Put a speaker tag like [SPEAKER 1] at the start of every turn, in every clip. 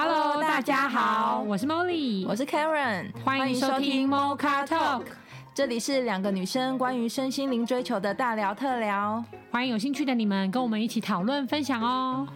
[SPEAKER 1] Hello，大家好，我是 Molly，
[SPEAKER 2] 我是 Karen，
[SPEAKER 1] 欢迎收听 Mocha Talk，
[SPEAKER 2] 这里是两个女生关于身心灵追求的大聊特聊，
[SPEAKER 1] 欢迎有兴趣的你们跟我们一起讨论分享哦。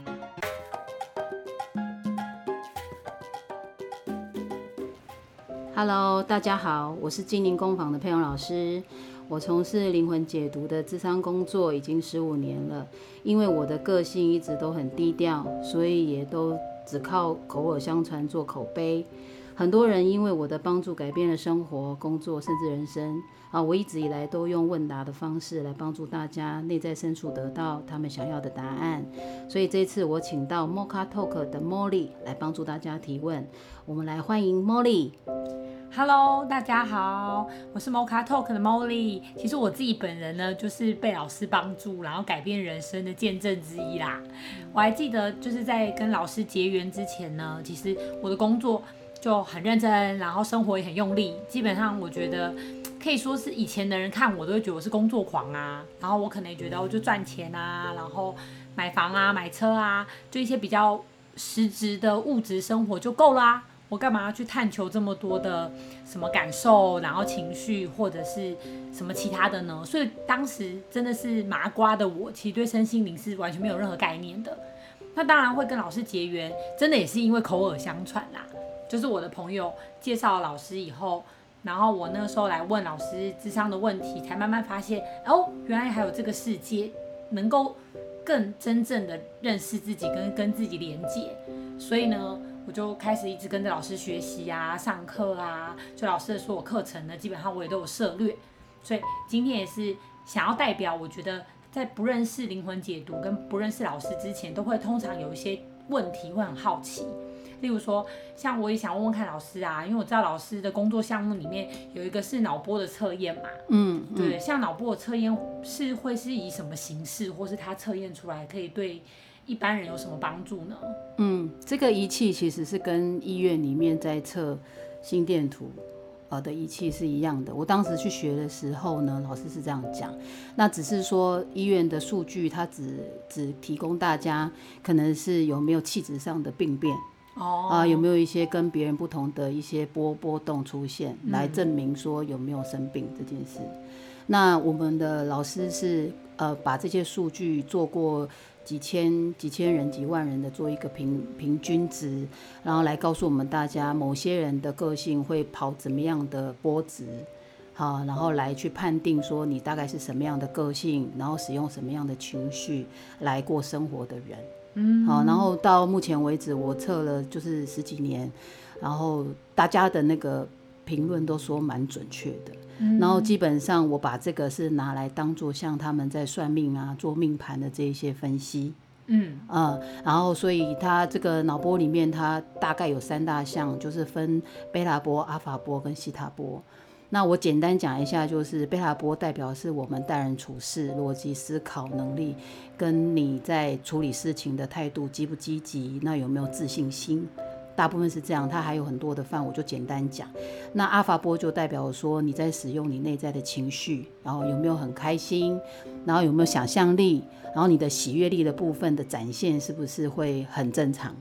[SPEAKER 3] Hello，大家好，我是精灵工坊的佩蓉老师。我从事灵魂解读的智商工作已经十五年了。因为我的个性一直都很低调，所以也都只靠口耳相传做口碑。很多人因为我的帮助改变了生活、工作，甚至人生。啊，我一直以来都用问答的方式来帮助大家内在深处得到他们想要的答案。所以这次我请到 Mocha Talk 的 Molly 来帮助大家提问。我们来欢迎 Molly。
[SPEAKER 1] Hello，大家好，我是 Mocha Talk 的 Molly。其实我自己本人呢，就是被老师帮助，然后改变人生的见证之一啦。我还记得，就是在跟老师结缘之前呢，其实我的工作就很认真，然后生活也很用力。基本上，我觉得可以说是以前的人看我都会觉得我是工作狂啊。然后我可能也觉得我就赚钱啊，然后买房啊、买车啊，就一些比较实质的物质生活就够啦。我干嘛要去探求这么多的什么感受，然后情绪或者是什么其他的呢？所以当时真的是麻瓜的我，其实对身心灵是完全没有任何概念的。那当然会跟老师结缘，真的也是因为口耳相传啦。就是我的朋友介绍了老师以后，然后我那个时候来问老师智商的问题，才慢慢发现哦，原来还有这个世界能够更真正的认识自己，跟跟自己连接。所以呢。我就开始一直跟着老师学习啊，上课啊，就老师的所有课程呢，基本上我也都有涉略。所以今天也是想要代表，我觉得在不认识灵魂解读跟不认识老师之前，都会通常有一些问题会很好奇。例如说，像我也想问问看老师啊，因为我知道老师的工作项目里面有一个是脑波的测验嘛，
[SPEAKER 3] 嗯，嗯
[SPEAKER 1] 对，像脑波的测验是会是以什么形式，或是他测验出来可以对。一般人有什么帮助呢？
[SPEAKER 3] 嗯，这个仪器其实是跟医院里面在测心电图呃的仪器是一样的。我当时去学的时候呢，老师是这样讲。那只是说医院的数据，它只只提供大家可能是有没有气质上的病变哦，啊，有没有一些跟别人不同的一些波波动出现，来证明说有没有生病这件事。嗯、那我们的老师是呃把这些数据做过。几千几千人几万人的做一个平平均值，然后来告诉我们大家某些人的个性会跑怎么样的波值，好，然后来去判定说你大概是什么样的个性，然后使用什么样的情绪来过生活的人，嗯，好，然后到目前为止我测了就是十几年，然后大家的那个评论都说蛮准确的。然后基本上我把这个是拿来当做像他们在算命啊、做命盘的这一些分析，嗯啊、嗯，然后所以他这个脑波里面它大概有三大项，就是分贝塔波、阿法波跟西塔波。那我简单讲一下，就是贝塔波代表是我们待人处事、逻辑思考能力，跟你在处理事情的态度积不积极，那有没有自信心？大部分是这样，它还有很多的范，我就简单讲。那阿法波就代表说你在使用你内在的情绪，然后有没有很开心，然后有没有想象力，然后你的喜悦力的部分的展现是不是会很正常？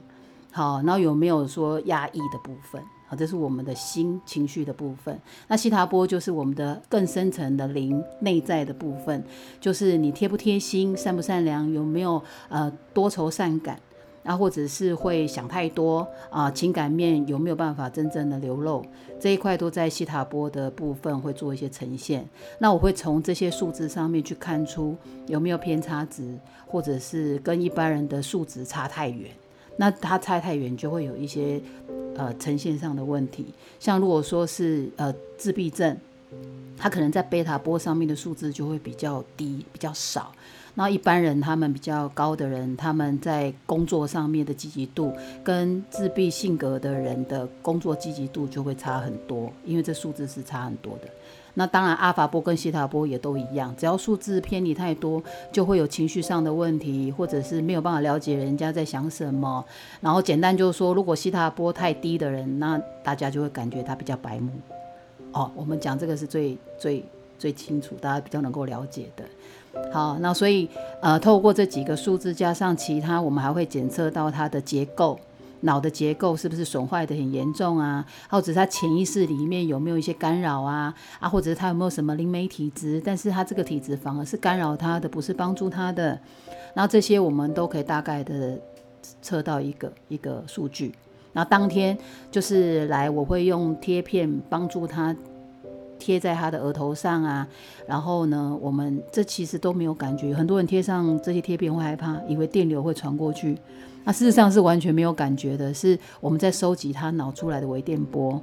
[SPEAKER 3] 好，然后有没有说压抑的部分？好，这是我们的心情绪的部分。那西塔波就是我们的更深层的灵内在的部分，就是你贴不贴心，善不善良，有没有呃多愁善感。啊，或者是会想太多啊，情感面有没有办法真正的流露？这一块都在西塔波的部分会做一些呈现。那我会从这些数字上面去看出有没有偏差值，或者是跟一般人的数值差太远。那它差太远，就会有一些呃呈现上的问题。像如果说是呃自闭症，它可能在贝塔波上面的数字就会比较低，比较少。那一般人，他们比较高的人，他们在工作上面的积极度，跟自闭性格的人的工作积极度就会差很多，因为这数字是差很多的。那当然，阿法波跟西塔波也都一样，只要数字偏离太多，就会有情绪上的问题，或者是没有办法了解人家在想什么。然后简单就是说，如果西塔波太低的人，那大家就会感觉他比较白目。哦，我们讲这个是最最最清楚，大家比较能够了解的。好，那所以呃，透过这几个数字加上其他，我们还会检测到它的结构，脑的结构是不是损坏得很严重啊？或者是他潜意识里面有没有一些干扰啊？啊，或者是他有没有什么灵媒体质？但是他这个体质反而是干扰他的，不是帮助他的。然后这些我们都可以大概的测到一个一个数据。然后当天就是来，我会用贴片帮助他贴在他的额头上啊。然后呢，我们这其实都没有感觉。很多人贴上这些贴片会害怕，以为电流会传过去。那事实上是完全没有感觉的，是我们在收集他脑出来的微电波。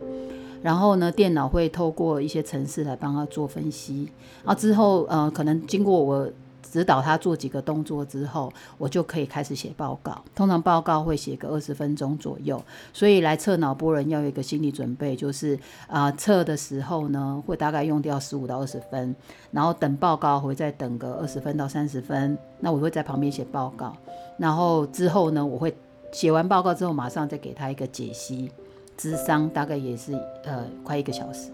[SPEAKER 3] 然后呢，电脑会透过一些程式来帮他做分析。然后之后，呃，可能经过我。指导他做几个动作之后，我就可以开始写报告。通常报告会写个二十分钟左右，所以来测脑波人要有一个心理准备，就是啊，测的时候呢，会大概用掉十五到二十分，然后等报告会再等个二十分到三十分。那我会在旁边写报告，然后之后呢，我会写完报告之后，马上再给他一个解析，智商大概也是呃快一个小时。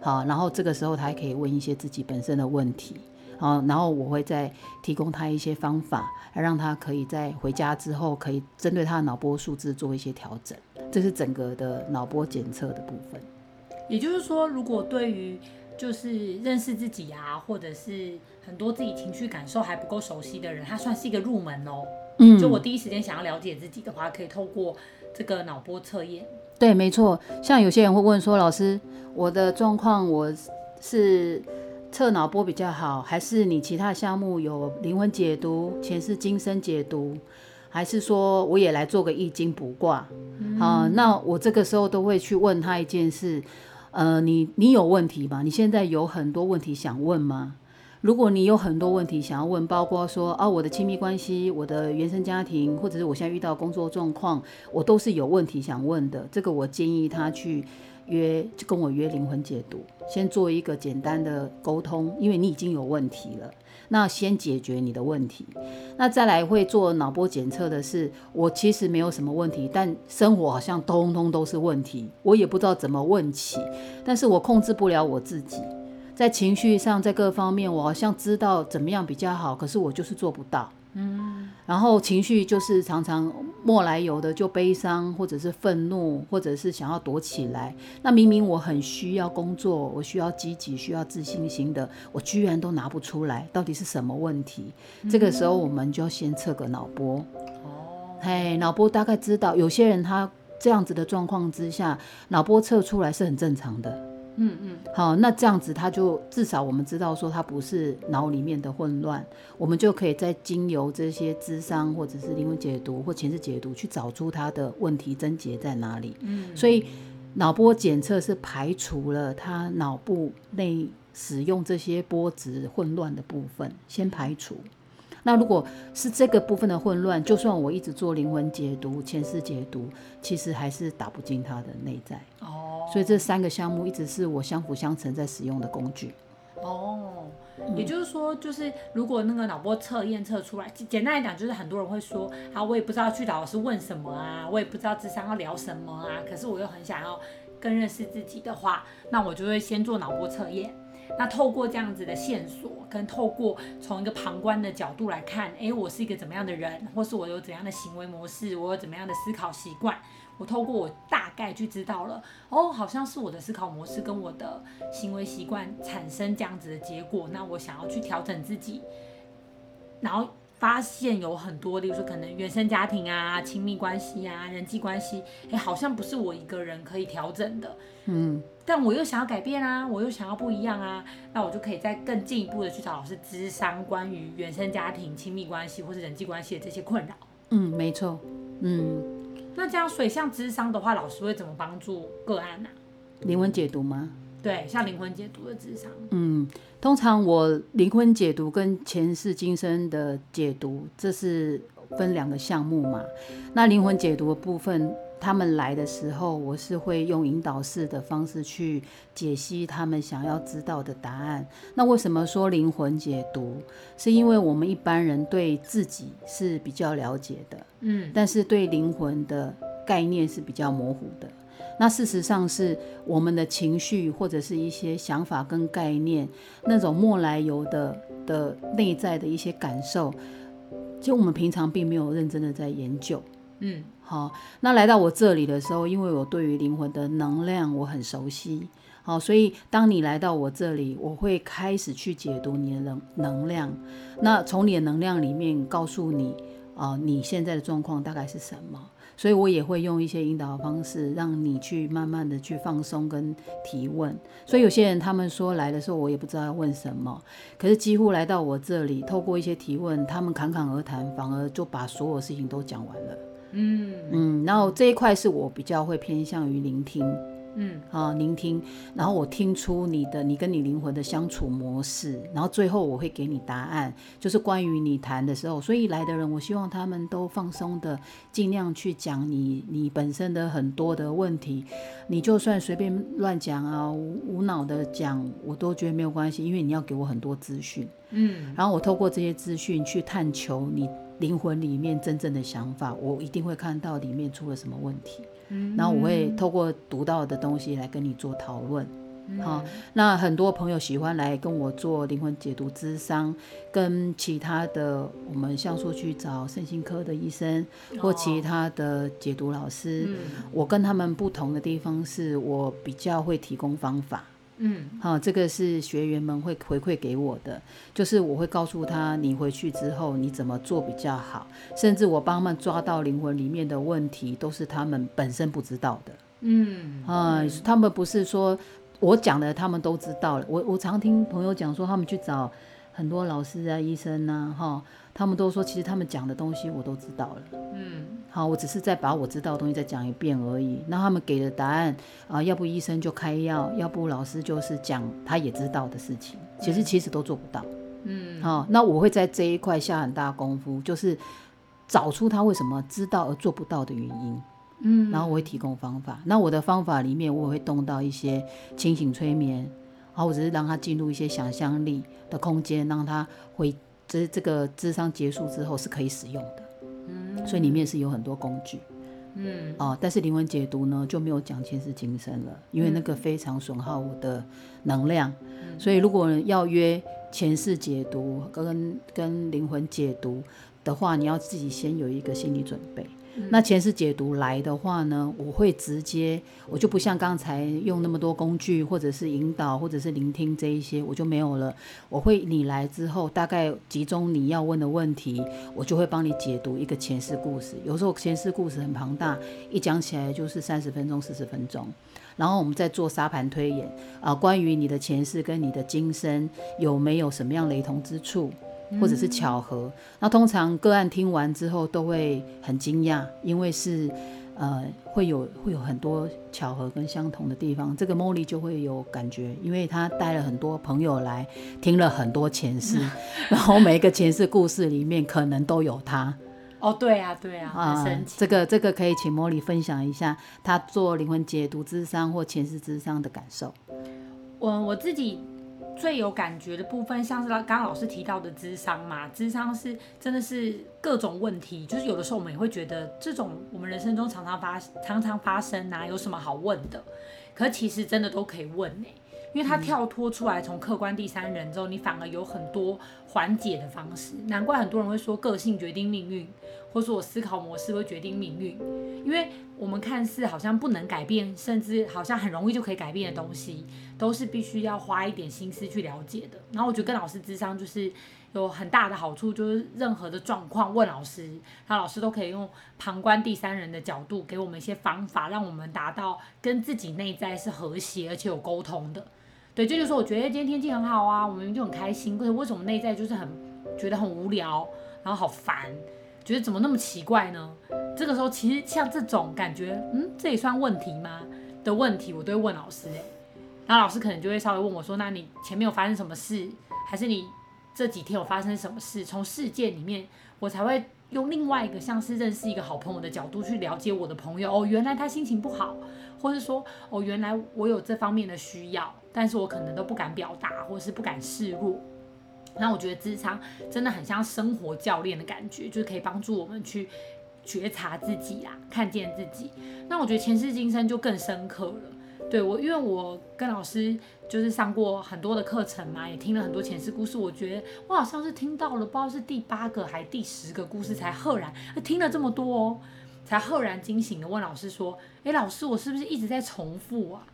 [SPEAKER 3] 好，然后这个时候他还可以问一些自己本身的问题。好，然后我会再提供他一些方法，来让他可以在回家之后，可以针对他的脑波数字做一些调整。这是整个的脑波检测的部分。
[SPEAKER 1] 也就是说，如果对于就是认识自己啊，或者是很多自己情绪感受还不够熟悉的人，他算是一个入门哦。嗯，就我第一时间想要了解自己的话，可以透过这个脑波测验。
[SPEAKER 3] 对，没错。像有些人会问说，老师，我的状况我是。测脑波比较好，还是你其他项目有灵魂解读、前世今生解读，还是说我也来做个易经卜卦？嗯、啊，那我这个时候都会去问他一件事，呃，你你有问题吗？你现在有很多问题想问吗？如果你有很多问题想要问，包括说啊，我的亲密关系、我的原生家庭，或者是我现在遇到工作状况，我都是有问题想问的。这个我建议他去。约就跟我约灵魂解读，先做一个简单的沟通，因为你已经有问题了，那先解决你的问题，那再来会做脑波检测的是，我其实没有什么问题，但生活好像通通都是问题，我也不知道怎么问起，但是我控制不了我自己，在情绪上，在各方面，我好像知道怎么样比较好，可是我就是做不到。嗯，然后情绪就是常常莫来由的就悲伤，或者是愤怒，或者是想要躲起来。那明明我很需要工作，我需要积极，需要自信心的，我居然都拿不出来，到底是什么问题？嗯、这个时候我们就要先测个脑波。哦，嘿，脑波大概知道，有些人他这样子的状况之下，脑波测出来是很正常的。嗯嗯，好，那这样子他就至少我们知道说他不是脑里面的混乱，我们就可以再经由这些智商或者是灵魂解读或前世解读去找出他的问题症结在哪里。嗯，所以脑波检测是排除了他脑部内使用这些波值混乱的部分，先排除。那如果是这个部分的混乱，就算我一直做灵魂解读、前世解读，其实还是打不进他的内在。哦，所以这三个项目一直是我相辅相成在使用的工具。
[SPEAKER 1] 哦，也就是说，就是如果那个脑波测验测出来，简单来讲，就是很多人会说，啊，我也不知道去找老师问什么啊，我也不知道智商要聊什么啊，可是我又很想要更认识自己的话，那我就会先做脑波测验。那透过这样子的线索，跟透过从一个旁观的角度来看，哎，我是一个怎么样的人，或是我有怎样的行为模式，我有怎么样的思考习惯，我透过我大概就知道了，哦，好像是我的思考模式跟我的行为习惯产生这样子的结果，那我想要去调整自己，然后发现有很多，例如说可能原生家庭啊、亲密关系啊、人际关系，哎，好像不是我一个人可以调整的，嗯。但我又想要改变啊，我又想要不一样啊，那我就可以再更进一步的去找老师咨商关于原生家庭、亲密关系或是人际关系的这些困扰。
[SPEAKER 3] 嗯，没错。嗯，
[SPEAKER 1] 那这样水象咨商的话，老师会怎么帮助个案呢、啊？
[SPEAKER 3] 灵魂解读吗？
[SPEAKER 1] 对，像灵魂解读的智商。
[SPEAKER 3] 嗯，通常我灵魂解读跟前世今生的解读，这是分两个项目嘛。那灵魂解读的部分。他们来的时候，我是会用引导式的方式去解析他们想要知道的答案。那为什么说灵魂解读？是因为我们一般人对自己是比较了解的，嗯，但是对灵魂的概念是比较模糊的。那事实上是我们的情绪或者是一些想法跟概念，那种莫来由的的内在的一些感受，就我们平常并没有认真的在研究。
[SPEAKER 1] 嗯，
[SPEAKER 3] 好，那来到我这里的时候，因为我对于灵魂的能量我很熟悉，好，所以当你来到我这里，我会开始去解读你的能能量，那从你的能量里面告诉你，啊、呃，你现在的状况大概是什么？所以我也会用一些引导的方式，让你去慢慢的去放松跟提问。所以有些人他们说来的时候，我也不知道要问什么，可是几乎来到我这里，透过一些提问，他们侃侃而谈，反而就把所有事情都讲完了。嗯嗯，然后这一块是我比较会偏向于聆听。嗯，啊，聆听，然后我听出你的，你跟你灵魂的相处模式，然后最后我会给你答案，就是关于你谈的时候，所以来的人，我希望他们都放松的，尽量去讲你你本身的很多的问题，你就算随便乱讲啊，无无脑的讲，我都觉得没有关系，因为你要给我很多资讯，嗯，然后我透过这些资讯去探求你灵魂里面真正的想法，我一定会看到里面出了什么问题。然后我会透过读到的东西来跟你做讨论，好、嗯，那很多朋友喜欢来跟我做灵魂解读咨商，跟其他的我们像说去找身心科的医生或其他的解读老师，哦、我跟他们不同的地方是我比较会提供方法。嗯，好，这个是学员们会回馈给我的，就是我会告诉他，你回去之后你怎么做比较好，甚至我帮他们抓到灵魂里面的问题，都是他们本身不知道的。嗯，啊，他们不是说我讲的，他们都知道了。我我常听朋友讲说，他们去找很多老师啊、医生啊，哈。他们都说，其实他们讲的东西我都知道了。嗯，好，我只是再把我知道的东西再讲一遍而已。那他们给的答案啊，要不医生就开药，要不老师就是讲他也知道的事情，其实其实都做不到。嗯，好，那我会在这一块下很大功夫，就是找出他为什么知道而做不到的原因。嗯，然后我会提供方法。那我的方法里面，我也会动到一些清醒催眠，然后我只是让他进入一些想象力的空间，让他回。这这个智商结束之后是可以使用的，嗯，所以里面是有很多工具，嗯，哦，但是灵魂解读呢就没有讲前世今生了，因为那个非常损耗我的能量，嗯，所以如果要约前世解读跟跟灵魂解读的话，你要自己先有一个心理准备。那前世解读来的话呢，我会直接，我就不像刚才用那么多工具，或者是引导，或者是聆听这一些，我就没有了。我会你来之后，大概集中你要问的问题，我就会帮你解读一个前世故事。有时候前世故事很庞大，一讲起来就是三十分钟、四十分钟，然后我们再做沙盘推演啊，关于你的前世跟你的今生有没有什么样雷同之处。或者是巧合，那通常个案听完之后都会很惊讶，因为是呃会有会有很多巧合跟相同的地方，这个 Molly 就会有感觉，因为她带了很多朋友来听了很多前世，然后每一个前世故事里面可能都有他。
[SPEAKER 1] 哦，对啊，对啊，很神奇。
[SPEAKER 3] 呃，这个这个可以请 Molly 分享一下她做灵魂解读之商或前世之商的感受。
[SPEAKER 1] 我我自己。最有感觉的部分，像是刚刚老师提到的智商嘛，智商是真的是各种问题，就是有的时候我们也会觉得这种我们人生中常常发常常发生啊，有什么好问的？可其实真的都可以问呢、欸，因为它跳脱出来从客观第三人之后，你反而有很多缓解的方式。难怪很多人会说个性决定命运，或者说我思考模式会决定命运，因为我们看似好像不能改变，甚至好像很容易就可以改变的东西。都是必须要花一点心思去了解的。然后我觉得跟老师咨商就是有很大的好处，就是任何的状况问老师，他老师都可以用旁观第三人的角度给我们一些方法，让我们达到跟自己内在是和谐而且有沟通的。对，这就是说我觉得今天天气很好啊，我们就很开心。可是为什么内在就是很觉得很无聊，然后好烦，觉得怎么那么奇怪呢？这个时候其实像这种感觉，嗯，这也算问题吗？的问题，我都会问老师、欸然后老师可能就会稍微问我说：“那你前面有发生什么事，还是你这几天有发生什么事？从事件里面，我才会用另外一个像是认识一个好朋友的角度去了解我的朋友。哦，原来他心情不好，或是说，哦，原来我有这方面的需要，但是我可能都不敢表达，或是不敢示弱。那我觉得咨商真的很像生活教练的感觉，就是可以帮助我们去觉察自己啦，看见自己。那我觉得前世今生就更深刻了。”对我，因为我跟老师就是上过很多的课程嘛，也听了很多前世故事。我觉得我好像是听到了，不知道是第八个还是第十个故事才赫然听了这么多哦。才赫然惊醒的问老师说：“诶，老师，我是不是一直在重复啊？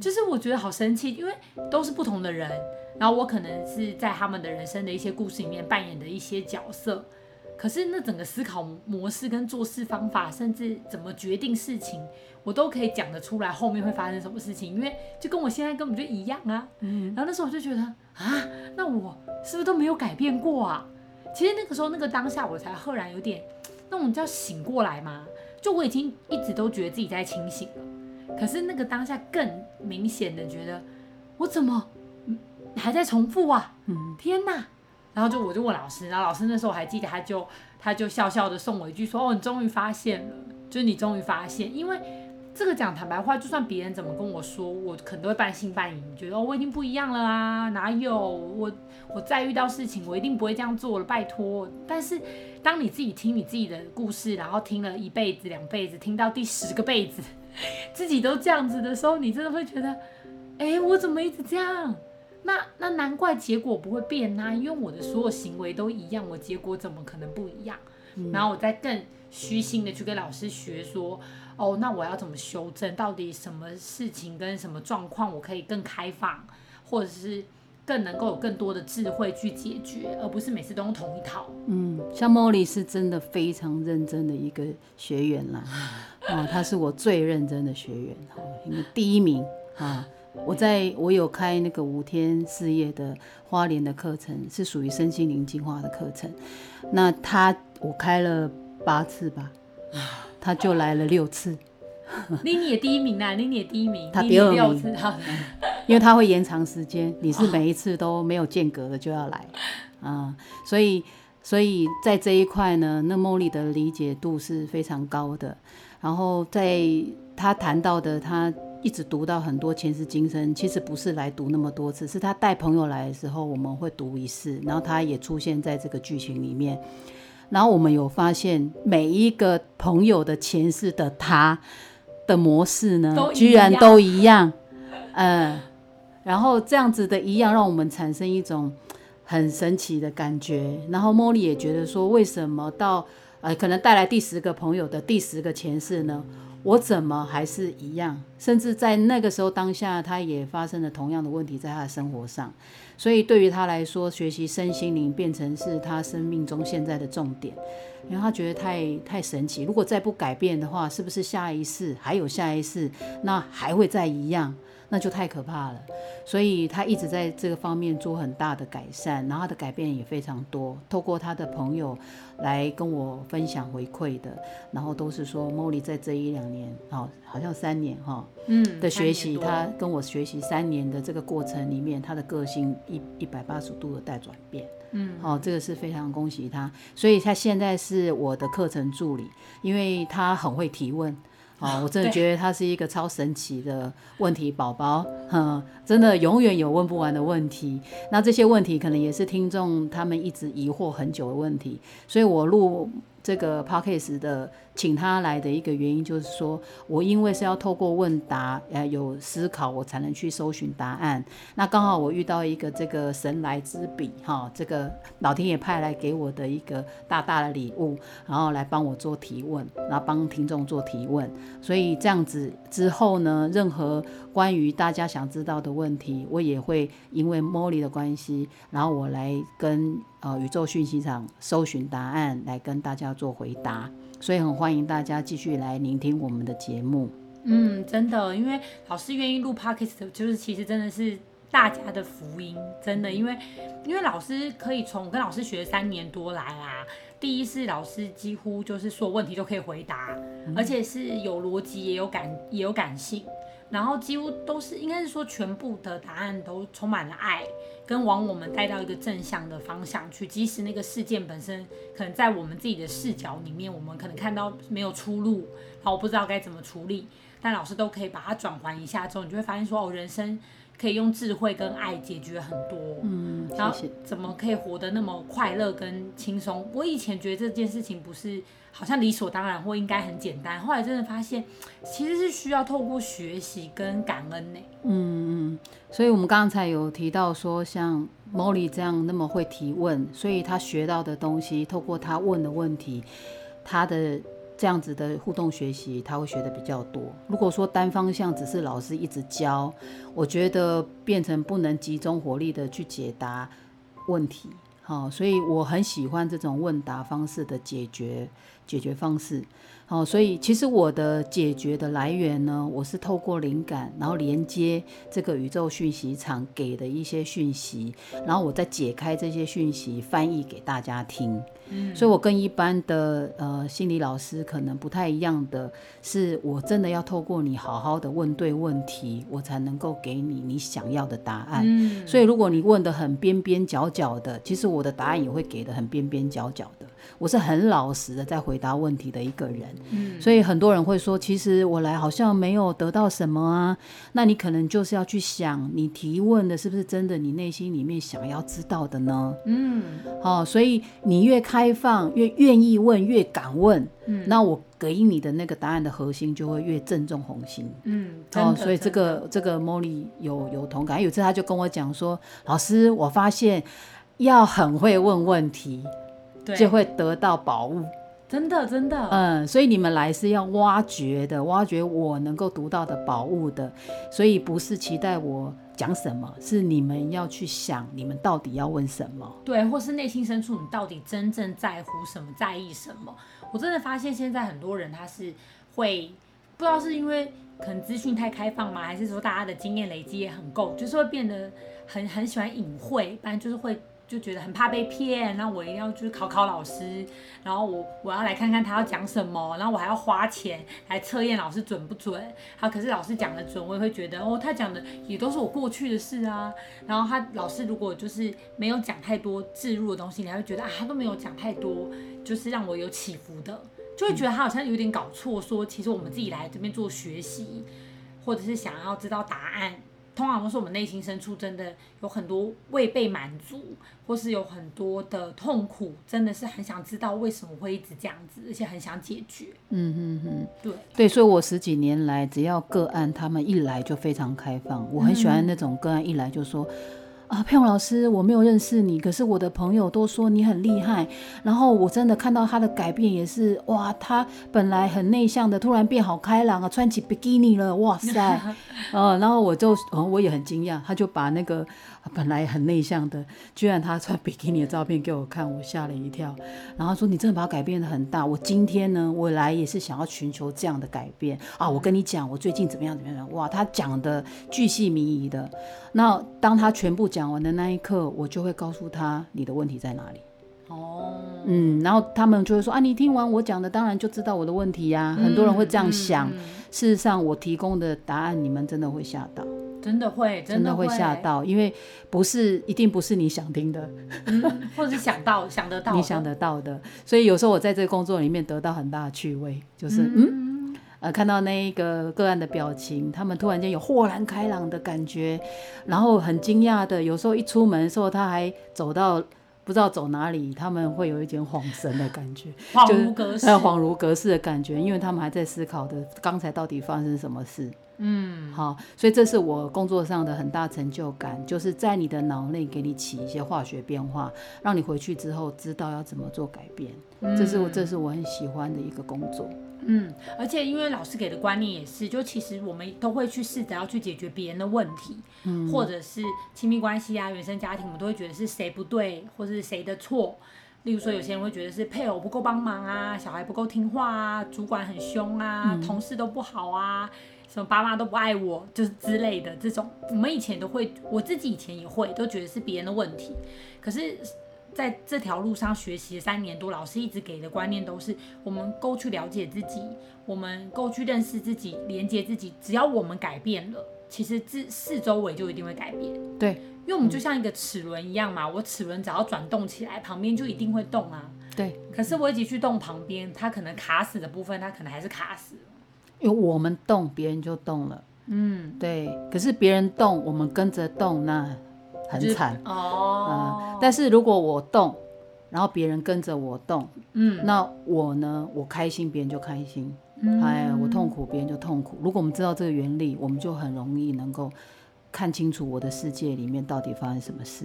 [SPEAKER 1] 就是我觉得好生气，因为都是不同的人，然后我可能是在他们的人生的一些故事里面扮演的一些角色。”可是那整个思考模式跟做事方法，甚至怎么决定事情，我都可以讲得出来，后面会发生什么事情，因为就跟我现在根本就一样啊。嗯，然后那时候我就觉得啊，那我是不是都没有改变过啊？其实那个时候那个当下，我才赫然有点那种叫醒过来嘛。就我已经一直都觉得自己在清醒了，可是那个当下更明显的觉得，我怎么还在重复啊？嗯，天哪！然后就我就问老师，然后老师那时候我还记得，他就他就笑笑的送我一句说：“哦，你终于发现了，就是你终于发现。”因为这个讲坦白话，就算别人怎么跟我说，我可能都会半信半疑，觉得哦我已经不一样了啊，哪有我我再遇到事情，我一定不会这样做了，拜托。但是当你自己听你自己的故事，然后听了一辈子、两辈子，听到第十个辈子，自己都这样子的时候，你真的会觉得，哎，我怎么一直这样？那那难怪结果不会变呐、啊，因为我的所有行为都一样，我结果怎么可能不一样？嗯、然后我再更虚心的去跟老师学说，哦，那我要怎么修正？到底什么事情跟什么状况我可以更开放，或者是更能够有更多的智慧去解决，而不是每次都用同一套。
[SPEAKER 3] 嗯，像 Molly 是真的非常认真的一个学员啦，哦，他是我最认真的学员，哈，因为第一名啊。我在我有开那个五天四夜的花莲的课程，是属于身心灵进化的课程。那他我开了八次吧，他就来了六次。
[SPEAKER 1] 妮妮也第一名啊，妮妮也第一名，
[SPEAKER 3] 他第二名。因为他会延长时间，你是每一次都没有间隔的就要来啊，所以所以在这一块呢，那茉莉的理解度是非常高的。然后在他谈到的他。一直读到很多前世今生，其实不是来读那么多次，是他带朋友来的时候，我们会读一次，然后他也出现在这个剧情里面，然后我们有发现每一个朋友的前世的他的模式呢，居然都一样，嗯，然后这样子的一样，让我们产生一种很神奇的感觉，然后茉莉也觉得说，为什么到呃可能带来第十个朋友的第十个前世呢？我怎么还是一样？甚至在那个时候当下，他也发生了同样的问题在他的生活上。所以对于他来说，学习身心灵变成是他生命中现在的重点，因为他觉得太太神奇。如果再不改变的话，是不是下一世还有下一世，那还会再一样？那就太可怕了，所以他一直在这个方面做很大的改善，然后他的改变也非常多。透过他的朋友来跟我分享回馈的，然后都是说茉莉在这一两年，哦，好像三年哈，嗯，的学习，他跟我学习三年的这个过程里面，他的个性一一百八十度的大转变，嗯，哦，这个是非常恭喜他，所以他现在是我的课程助理，因为他很会提问。哦，我真的觉得他是一个超神奇的问题宝宝，嗯，真的永远有问不完的问题。那这些问题可能也是听众他们一直疑惑很久的问题，所以我录。这个 podcast 的请他来的一个原因就是说，我因为是要透过问答，呃，有思考，我才能去搜寻答案。那刚好我遇到一个这个神来之笔，哈，这个老天爷派来给我的一个大大的礼物，然后来帮我做提问，然后帮听众做提问。所以这样子之后呢，任何关于大家想知道的问题，我也会因为 Molly 的关系，然后我来跟。呃，宇宙讯息场搜寻答案来跟大家做回答，所以很欢迎大家继续来聆听我们的节目。
[SPEAKER 1] 嗯，真的，因为老师愿意录 Podcast，就是其实真的是大家的福音，真的，因为因为老师可以从跟老师学三年多来啊，第一是老师几乎就是所有问题都可以回答，嗯、而且是有逻辑，也有感，也有感性。然后几乎都是，应该是说全部的答案都充满了爱，跟往我们带到一个正向的方向去。即使那个事件本身可能在我们自己的视角里面，我们可能看到没有出路，然后我不知道该怎么处理，但老师都可以把它转换一下之后，你就会发现说，哦，人生可以用智慧跟爱解决很多。嗯，然后怎么可以活得那么快乐跟轻松？我以前觉得这件事情不是。好像理所当然或应该很简单，后来真的发现，其实是需要透过学习跟感恩呢。
[SPEAKER 3] 嗯嗯，所以我们刚才有提到说，像 Molly 这样那么会提问，所以他学到的东西，透过他问的问题，他的这样子的互动学习，他会学得比较多。如果说单方向只是老师一直教，我觉得变成不能集中火力的去解答问题。好，所以我很喜欢这种问答方式的解决解决方式。好，所以其实我的解决的来源呢，我是透过灵感，然后连接这个宇宙讯息场给的一些讯息，然后我再解开这些讯息，翻译给大家听。嗯，所以我跟一般的呃心理老师可能不太一样的是，我真的要透过你好好的问对问题，我才能够给你你想要的答案。嗯，所以如果你问的很边边角角的，其实我的答案也会给的很边边角角的。我是很老实的在回答问题的一个人，嗯，所以很多人会说，其实我来好像没有得到什么啊。那你可能就是要去想，你提问的是不是真的你内心里面想要知道的呢？嗯，好，所以你越开放，越愿意问，越敢问，嗯，那我给你的那个答案的核心就会越正中红心，嗯，哦，所以这个这个 Molly 有有同感。有一次他就跟我讲说，老师，我发现要很会问问题。就会得到宝物，
[SPEAKER 1] 真的真的，
[SPEAKER 3] 嗯，所以你们来是要挖掘的，挖掘我能够读到的宝物的，所以不是期待我讲什么，是你们要去想，你们到底要问什么，
[SPEAKER 1] 对，或是内心深处你到底真正在乎什么，在意什么？我真的发现现在很多人他是会不知道是因为可能资讯太开放吗，还是说大家的经验累积也很够，就是会变得很很喜欢隐晦，不然就是会。就觉得很怕被骗，那我一定要就是考考老师，然后我我要来看看他要讲什么，然后我还要花钱来测验老师准不准。好，可是老师讲的准，我也会觉得哦，他讲的也都是我过去的事啊。然后他老师如果就是没有讲太多置入的东西，你还会觉得啊，他都没有讲太多，就是让我有起伏的，就会觉得他好像有点搞错，说其实我们自己来这边做学习，或者是想要知道答案。通常都是我们内心深处真的有很多未被满足，或是有很多的痛苦，真的是很想知道为什么会一直这样子，而且很想解决。
[SPEAKER 3] 嗯嗯嗯，
[SPEAKER 1] 对
[SPEAKER 3] 对，所以我十几年来，只要个案他们一来就非常开放，我很喜欢那种个案一来就说。啊，佩蓉老师，我没有认识你，可是我的朋友都说你很厉害。然后我真的看到他的改变，也是哇，他本来很内向的，突然变好开朗啊，穿起比基尼了，哇塞！呃，然后我就，哦，我也很惊讶，他就把那个本来很内向的，居然他穿比基尼的照片给我看，我吓了一跳。然后说你真的把它改变的很大。我今天呢，我来也是想要寻求这样的改变啊。我跟你讲，我最近怎么样怎么样？哇，他讲的巨细靡遗的。那当他全部讲完的那一刻，我就会告诉他你的问题在哪里。哦，嗯，然后他们就会说啊，你听完我讲的，当然就知道我的问题呀。很多人会这样想，事实上我提供的答案，你们真的会吓到，
[SPEAKER 1] 真的会，
[SPEAKER 3] 真的会吓到，因为不是一定不是你想听的，
[SPEAKER 1] 或者是想到 想得到，
[SPEAKER 3] 你想得到的。所以有时候我在这个工作里面得到很大的趣味，就是嗯。呃，看到那一个个案的表情，他们突然间有豁然开朗的感觉，然后很惊讶的，有时候一出门的时候，他还走到不知道走哪里，他们会有一点恍神的感觉，
[SPEAKER 1] 恍如隔世，
[SPEAKER 3] 恍如隔世的感觉，因为他们还在思考的刚才到底发生什么事。嗯，好，所以这是我工作上的很大成就感，就是在你的脑内给你起一些化学变化，让你回去之后知道要怎么做改变。嗯，这是我这是我很喜欢的一个工作。
[SPEAKER 1] 嗯，而且因为老师给的观念也是，就其实我们都会去试着要去解决别人的问题，嗯，或者是亲密关系啊、原生家庭，我们都会觉得是谁不对，或是谁的错。例如说，有些人会觉得是配偶不够帮忙啊，小孩不够听话啊，主管很凶啊，嗯，同事都不好啊。什么爸妈都不爱我，就是之类的这种，我们以前都会，我自己以前也会，都觉得是别人的问题。可是，在这条路上学习了三年多，老师一直给的观念都是，我们够去了解自己，我们够去认识自己，连接自己。只要我们改变了，其实自四周围就一定会改变。
[SPEAKER 3] 对，
[SPEAKER 1] 因为我们就像一个齿轮一样嘛，我齿轮只要转动起来，旁边就一定会动啊。
[SPEAKER 3] 对。
[SPEAKER 1] 可是我一直去动旁边，它可能卡死的部分，它可能还是卡死。
[SPEAKER 3] 因为我们动，别人就动了。嗯，对。可是别人动，我们跟着动，那很惨哦、嗯。但是如果我动，然后别人跟着我动，嗯，那我呢？我开心，别人就开心。嗯，哎，我痛苦，别人就痛苦。如果我们知道这个原理，我们就很容易能够看清楚我的世界里面到底发生什么事。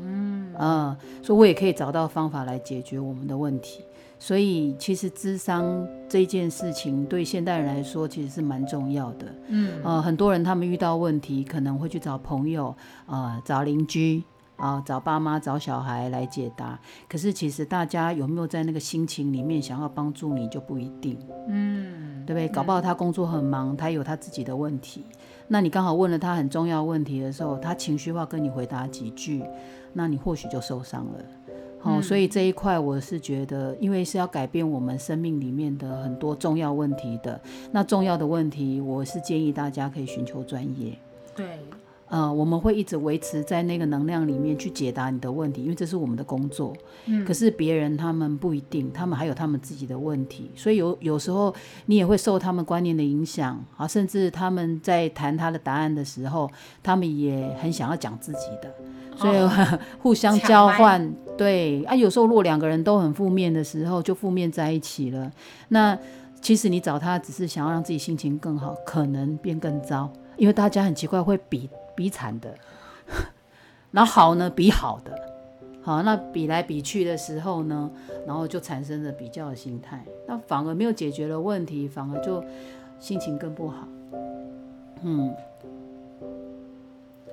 [SPEAKER 3] 嗯，啊、嗯，所以我也可以找到方法来解决我们的问题。所以其实智商这件事情对现代人来说其实是蛮重要的。嗯，呃，很多人他们遇到问题可能会去找朋友，呃，找邻居。啊，找爸妈、找小孩来解答。可是其实大家有没有在那个心情里面想要帮助你就不一定，嗯，对不对？搞不好他工作很忙，他有他自己的问题。那你刚好问了他很重要问题的时候，他情绪化跟你回答几句，那你或许就受伤了。好、嗯，所以这一块我是觉得，因为是要改变我们生命里面的很多重要问题的。那重要的问题，我是建议大家可以寻求专业。
[SPEAKER 1] 对。
[SPEAKER 3] 呃，我们会一直维持在那个能量里面去解答你的问题，因为这是我们的工作。嗯。可是别人他们不一定，他们还有他们自己的问题，所以有有时候你也会受他们观念的影响啊，甚至他们在谈他的答案的时候，他们也很想要讲自己的，所以、哦、互相交换。对啊，有时候如果两个人都很负面的时候，就负面在一起了。那其实你找他只是想要让自己心情更好，可能变更糟，因为大家很奇怪会比。比惨的，然后好呢，比好的，好，那比来比去的时候呢，然后就产生了比较的心态，那反而没有解决了问题，反而就心情更不好。嗯，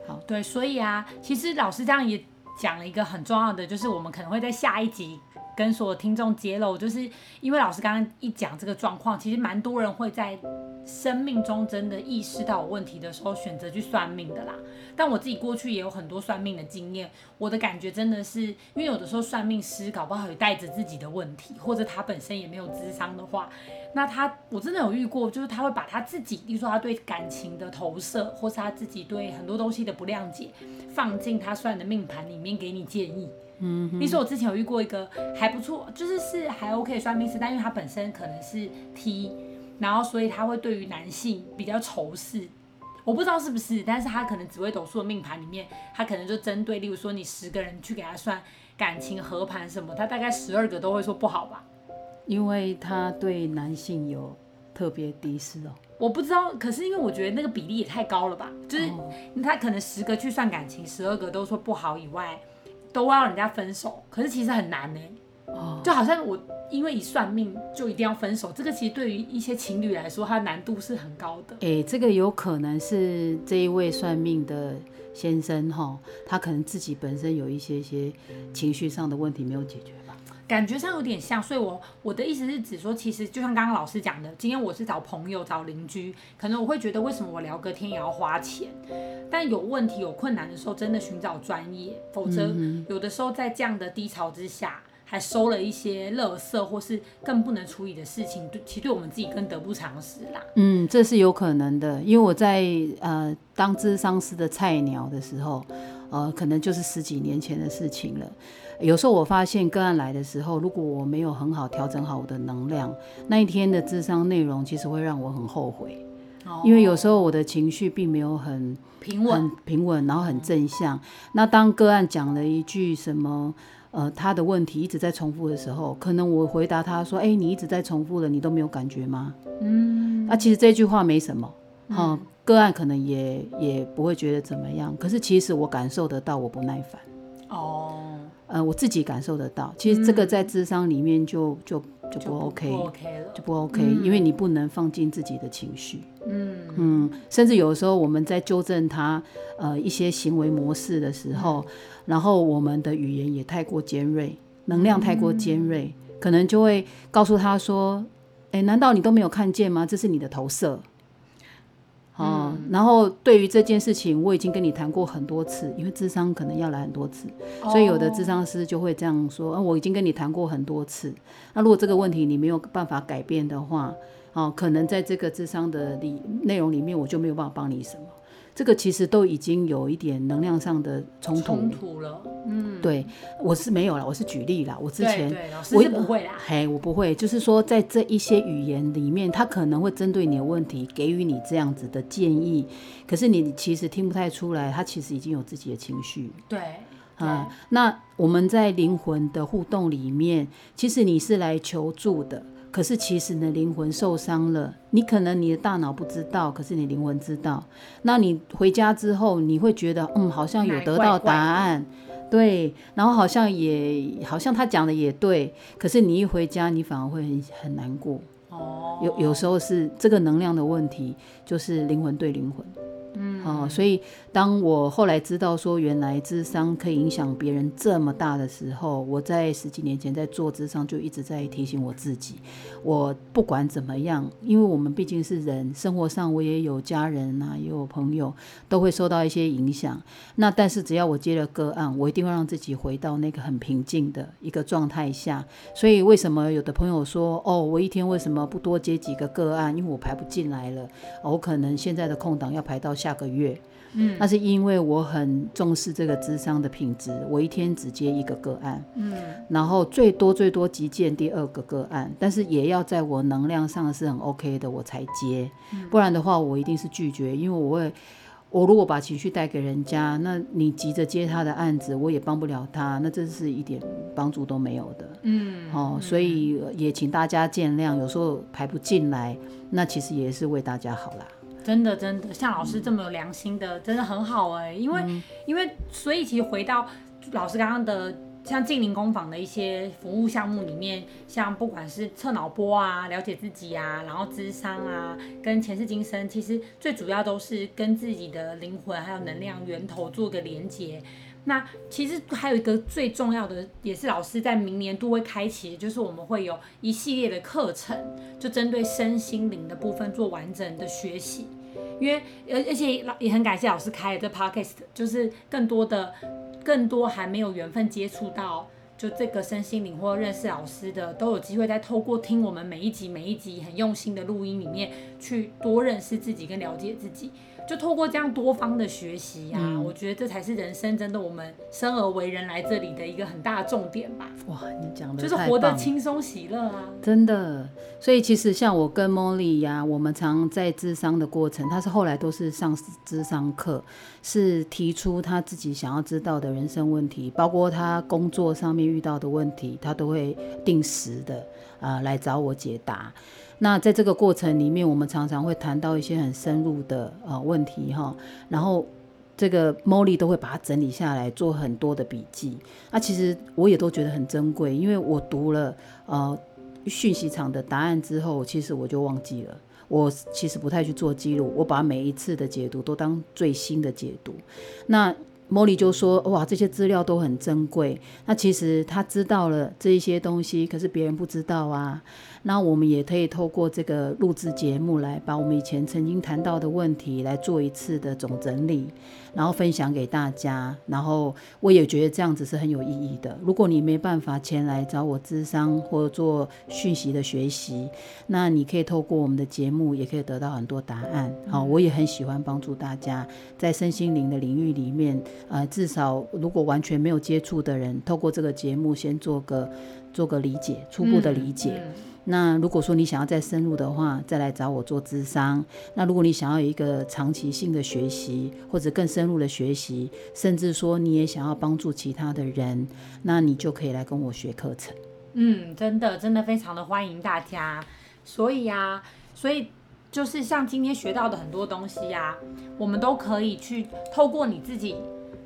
[SPEAKER 3] 好，
[SPEAKER 1] 对，所以啊，其实老师这样也讲了一个很重要的，就是我们可能会在下一集。跟所有听众揭露，就是因为老师刚刚一讲这个状况，其实蛮多人会在生命中真的意识到有问题的时候，选择去算命的啦。但我自己过去也有很多算命的经验，我的感觉真的是，因为有的时候算命师搞不好也带着自己的问题，或者他本身也没有智商的话，那他我真的有遇过，就是他会把他自己，比如说他对感情的投射，或是他自己对很多东西的不谅解，放进他算的命盘里面给你建议。嗯，你说我之前有遇过一个还不错，就是是还 OK 算命师，但因为他本身可能是 T，然后所以他会对于男性比较仇视，我不知道是不是，但是他可能紫微斗数的命盘里面，他可能就针对，例如说你十个人去给他算感情合盘什么，他大概十二个都会说不好吧，
[SPEAKER 3] 因为他对男性有特别敌视哦，
[SPEAKER 1] 我不知道，可是因为我觉得那个比例也太高了吧，就是他可能十个去算感情，十二个都说不好以外。都要人家分手，可是其实很难呢。哦，就好像我因为一算命就一定要分手，这个其实对于一些情侣来说，它的难度是很高的。
[SPEAKER 3] 哎，这个有可能是这一位算命的先生哈，他可能自己本身有一些些情绪上的问题没有解决。
[SPEAKER 1] 感觉上有点像，所以我我的意思是指说，其实就像刚刚老师讲的，今天我是找朋友、找邻居，可能我会觉得为什么我聊个天也要花钱，但有问题、有困难的时候，真的寻找专业，否则有的时候在这样的低潮之下，还收了一些垃圾或是更不能处理的事情，对，其实对我们自己更得不偿失啦。
[SPEAKER 3] 嗯，这是有可能的，因为我在呃当智商师的菜鸟的时候，呃，可能就是十几年前的事情了。有时候我发现个案来的时候，如果我没有很好调整好我的能量，那一天的智商内容其实会让我很后悔。哦，因为有时候我的情绪并没有很
[SPEAKER 1] 平稳，
[SPEAKER 3] 很平稳，然后很正向。那当个案讲了一句什么，呃，他的问题一直在重复的时候，可能我回答他说：“哎，你一直在重复了，你都没有感觉吗？”嗯，啊，其实这句话没什么，哈，嗯，个案可能也也不会觉得怎么样。可是其实我感受得到我不耐烦。哦。呃，我自己感受得到，其实这个在智商里面就、嗯、就就不 OK，就不 OK 了，就不 OK，嗯、因为你不能放进自己的情绪，嗯嗯，甚至有的时候我们在纠正他呃一些行为模式的时候，嗯、然后我们的语言也太过尖锐，能量太过尖锐，嗯、可能就会告诉他说，哎，难道你都没有看见吗？这是你的投射。哦，嗯、然后对于这件事情，我已经跟你谈过很多次，因为智商可能要来很多次，哦、所以有的智商师就会这样说：啊，我已经跟你谈过很多次，那如果这个问题你没有办法改变的话，哦，可能在这个智商的里内容里面，我就没有办法帮你什么。这个其实都已经有一点能量上的冲突
[SPEAKER 1] 冲突了，嗯，
[SPEAKER 3] 对，我是没有了，我是举例啦，我之前
[SPEAKER 1] 对，对老师是不会啦，
[SPEAKER 3] 嘿，我不会，就是说在这一些语言里面，他可能会针对你的问题给予你这样子的建议，可是你其实听不太出来，他其实已经有自己的情绪，
[SPEAKER 1] 对，
[SPEAKER 3] 啊、嗯，那我们在灵魂的互动里面，其实你是来求助的。可是其实你的，灵魂受伤了，你可能你的大脑不知道，可是你灵魂知道。那你回家之后，你会觉得，嗯，好像有得到答案，怪怪对，然后好像也好像他讲的也对，可是你一回家，你反而会很很难过。哦，有有时候是这个能量的问题，就是灵魂对灵魂。嗯，哦，所以当我后来知道说原来智商可以影响别人这么大的时候，我在十几年前在做智商就一直在提醒我自己，我不管怎么样，因为我们毕竟是人，生活上我也有家人啊，也有朋友，都会受到一些影响。那但是只要我接了个案，我一定会让自己回到那个很平静的一个状态下。所以为什么有的朋友说，哦，我一天为什么不多接几个个案？因为我排不进来了，我可能现在的空档要排到下个月，嗯，那是因为我很重视这个智商的品质，我一天只接一个个案，嗯，然后最多最多急见第二个个案，但是也要在我能量上是很 OK 的我才接，不然的话我一定是拒绝，因为我会，我如果把情绪带给人家，那你急着接他的案子，我也帮不了他，那这是一点帮助都没有的，嗯，哦，所以也请大家见谅，有时候排不进来，那其实也是为大家好啦。
[SPEAKER 1] 真的，真的，像老师这么有良心的，真的很好哎、欸。因为，嗯、因为，所以其实回到老师刚刚的，像静灵工坊的一些服务项目里面，像不管是测脑波啊、了解自己啊，然后智商啊，跟前世今生，其实最主要都是跟自己的灵魂还有能量源头做个连接。那其实还有一个最重要的，也是老师在明年度会开启的，就是我们会有一系列的课程，就针对身心灵的部分做完整的学习。因为而而且也很感谢老师开的这 podcast，就是更多的更多还没有缘分接触到就这个身心灵或认识老师的，都有机会在透过听我们每一集每一集很用心的录音里面，去多认识自己跟了解自己。就透过这样多方的学习呀、啊，嗯、我觉得这才是人生真的我们生而为人来这里的一个很大的重点吧。哇，你讲的就是活得轻松喜乐啊，
[SPEAKER 3] 真的。所以其实像我跟 Molly 呀，我们常在智商的过程，他是后来都是上智商课，是提出他自己想要知道的人生问题，包括他工作上面遇到的问题，他都会定时的啊、呃、来找我解答。那在这个过程里面，我们常常会谈到一些很深入的呃问题哈，然后这个 Molly 都会把它整理下来，做很多的笔记。那其实我也都觉得很珍贵，因为我读了呃讯息场的答案之后，其实我就忘记了。我其实不太去做记录，我把每一次的解读都当最新的解读。那莫莉就说：“哇，这些资料都很珍贵。那其实他知道了这一些东西，可是别人不知道啊。”那我们也可以透过这个录制节目来把我们以前曾经谈到的问题来做一次的总整理，然后分享给大家。然后我也觉得这样子是很有意义的。如果你没办法前来找我咨商或做讯息的学习，那你可以透过我们的节目也可以得到很多答案。好，我也很喜欢帮助大家在身心灵的领域里面，呃，至少如果完全没有接触的人，透过这个节目先做个做个理解，初步的理解。嗯嗯那如果说你想要再深入的话，再来找我做咨商。那如果你想要有一个长期性的学习，或者更深入的学习，甚至说你也想要帮助其他的人，那你就可以来跟我学课程。
[SPEAKER 1] 嗯，真的，真的非常的欢迎大家。所以呀，所以就是像今天学到的很多东西呀，我们都可以去透过你自己。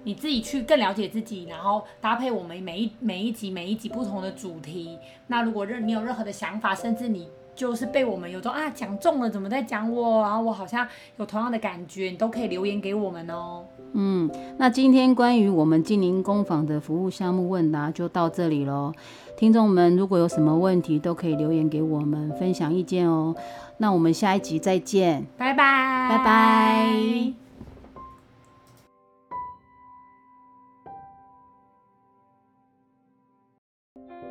[SPEAKER 1] 你自己去更了解自己，然后搭配我们每一每一集每一集不同的主题。那如果任你有任何的想法，甚至你就是被我们有种啊讲中了，怎么在讲我？然后我好像有同样的感觉，你都可以留言给我们哦。
[SPEAKER 3] 嗯，那今天关于我们静灵工坊的服务项目问答就到这里喽。听众们如果有什么问题，都可以留言给我们分享意见哦。那我们下一集再见，
[SPEAKER 1] 拜拜，
[SPEAKER 3] 拜拜。